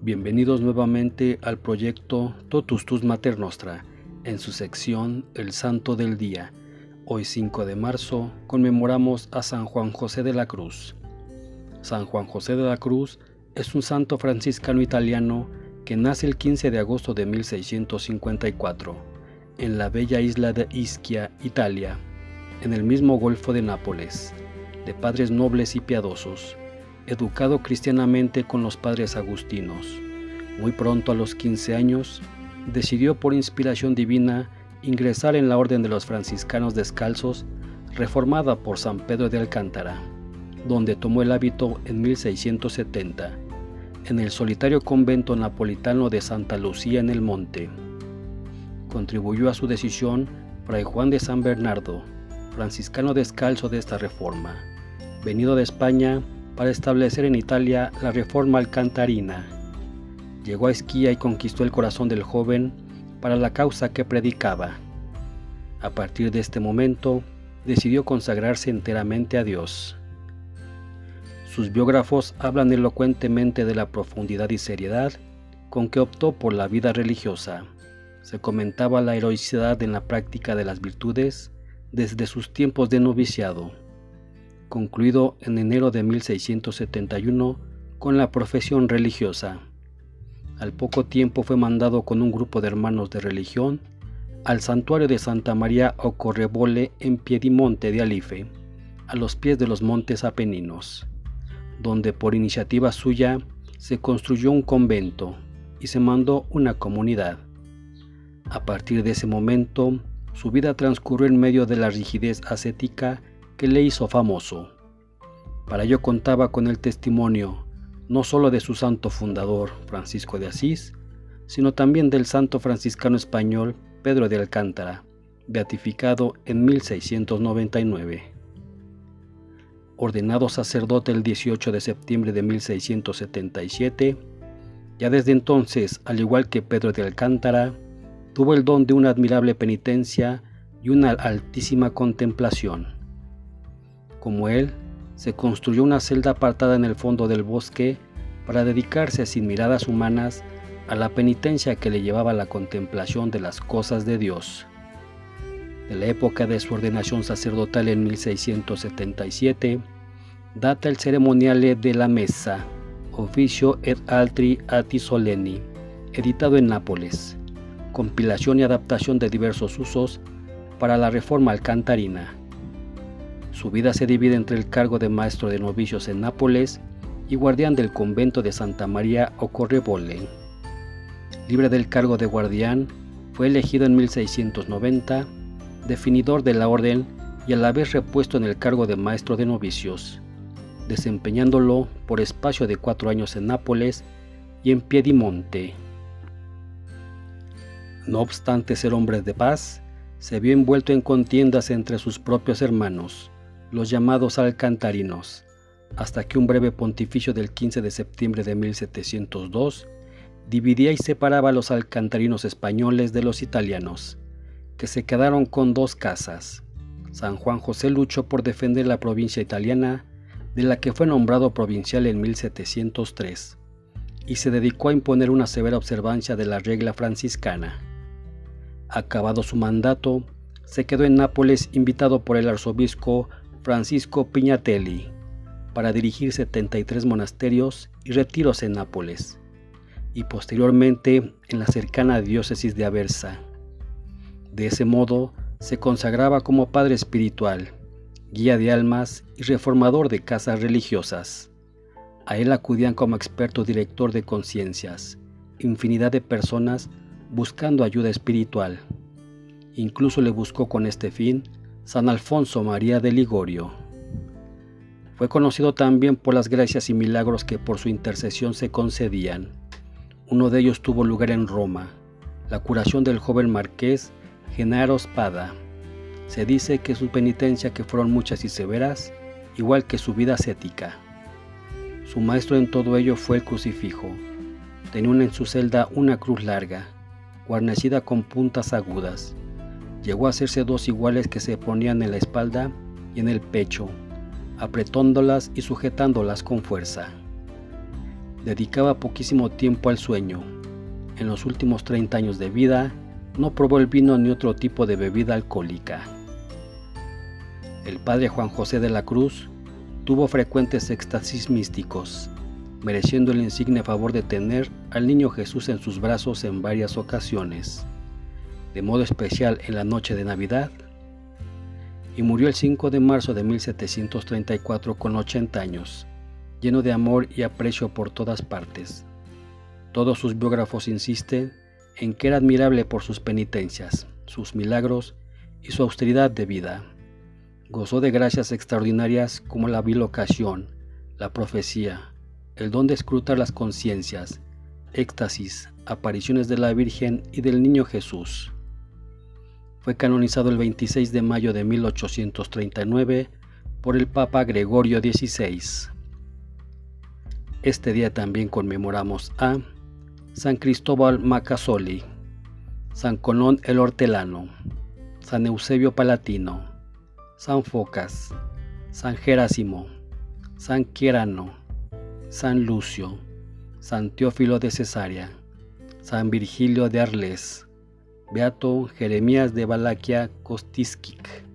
Bienvenidos nuevamente al proyecto Totus Tus Mater Nostra, en su sección El Santo del Día. Hoy 5 de marzo conmemoramos a San Juan José de la Cruz. San Juan José de la Cruz es un santo franciscano italiano que nace el 15 de agosto de 1654 en la bella isla de Ischia, Italia, en el mismo Golfo de Nápoles, de padres nobles y piadosos educado cristianamente con los padres agustinos. Muy pronto a los 15 años, decidió por inspiración divina ingresar en la Orden de los Franciscanos Descalzos, reformada por San Pedro de Alcántara, donde tomó el hábito en 1670, en el solitario convento napolitano de Santa Lucía en el Monte. Contribuyó a su decisión Fray Juan de San Bernardo, franciscano descalzo de esta reforma, venido de España para establecer en Italia la reforma alcantarina. Llegó a Esquía y conquistó el corazón del joven para la causa que predicaba. A partir de este momento, decidió consagrarse enteramente a Dios. Sus biógrafos hablan elocuentemente de la profundidad y seriedad con que optó por la vida religiosa. Se comentaba la heroicidad en la práctica de las virtudes desde sus tiempos de noviciado concluido en enero de 1671 con la profesión religiosa. Al poco tiempo fue mandado con un grupo de hermanos de religión al santuario de Santa María Ocorrebole en Piedimonte de Alife, a los pies de los montes Apeninos, donde por iniciativa suya se construyó un convento y se mandó una comunidad. A partir de ese momento, su vida transcurrió en medio de la rigidez ascética que le hizo famoso. Para ello contaba con el testimonio no solo de su santo fundador, Francisco de Asís, sino también del santo franciscano español Pedro de Alcántara, beatificado en 1699. Ordenado sacerdote el 18 de septiembre de 1677, ya desde entonces, al igual que Pedro de Alcántara, tuvo el don de una admirable penitencia y una altísima contemplación. Como él, se construyó una celda apartada en el fondo del bosque para dedicarse sin miradas humanas a la penitencia que le llevaba la contemplación de las cosas de Dios. De la época de su ordenación sacerdotal en 1677, data el ceremonial de la Mesa, Oficio et altri atti soleni, editado en Nápoles, compilación y adaptación de diversos usos para la reforma alcantarina. Su vida se divide entre el cargo de maestro de novicios en Nápoles y guardián del convento de Santa María Ocorrevole. Libre del cargo de guardián, fue elegido en 1690 definidor de la orden y a la vez repuesto en el cargo de maestro de novicios, desempeñándolo por espacio de cuatro años en Nápoles y en Piedimonte. No obstante ser hombre de paz, se vio envuelto en contiendas entre sus propios hermanos, los llamados alcantarinos, hasta que un breve pontificio del 15 de septiembre de 1702 dividía y separaba a los alcantarinos españoles de los italianos, que se quedaron con dos casas. San Juan José luchó por defender la provincia italiana, de la que fue nombrado provincial en 1703, y se dedicó a imponer una severa observancia de la regla franciscana. Acabado su mandato, se quedó en Nápoles invitado por el arzobispo Francisco Piñatelli para dirigir 73 monasterios y retiros en Nápoles y posteriormente en la cercana diócesis de Aversa. De ese modo se consagraba como padre espiritual, guía de almas y reformador de casas religiosas. A él acudían como experto director de conciencias, infinidad de personas buscando ayuda espiritual. Incluso le buscó con este fin San Alfonso María de Ligorio. Fue conocido también por las gracias y milagros que por su intercesión se concedían. Uno de ellos tuvo lugar en Roma, la curación del joven marqués Genaro Spada. Se dice que su penitencia, que fueron muchas y severas, igual que su vida ascética. Su maestro en todo ello fue el crucifijo. Tenía en su celda una cruz larga, guarnecida con puntas agudas Llegó a hacerse dos iguales que se ponían en la espalda y en el pecho, apretándolas y sujetándolas con fuerza. Dedicaba poquísimo tiempo al sueño. En los últimos 30 años de vida no probó el vino ni otro tipo de bebida alcohólica. El padre Juan José de la Cruz tuvo frecuentes éxtasis místicos, mereciendo el insigne favor de tener al niño Jesús en sus brazos en varias ocasiones, de modo especial en la noche de Navidad, y murió el 5 de marzo de 1734 con 80 años, lleno de amor y aprecio por todas partes. Todos sus biógrafos insisten en que era admirable por sus penitencias, sus milagros y su austeridad de vida. Gozó de gracias extraordinarias como la bilocación, la profecía, el don de escrutar las conciencias, éxtasis, apariciones de la Virgen y del Niño Jesús. Fue canonizado el 26 de mayo de 1839 por el Papa Gregorio XVI. Este día también conmemoramos a San Cristóbal Macasoli, San Conón el Hortelano, San Eusebio Palatino, San Focas, San Jerásimo, San Quierano, San Lucio, San Teófilo de Cesarea, San Virgilio de Arles, Beato Jeremías de Valaquia Kostiskik.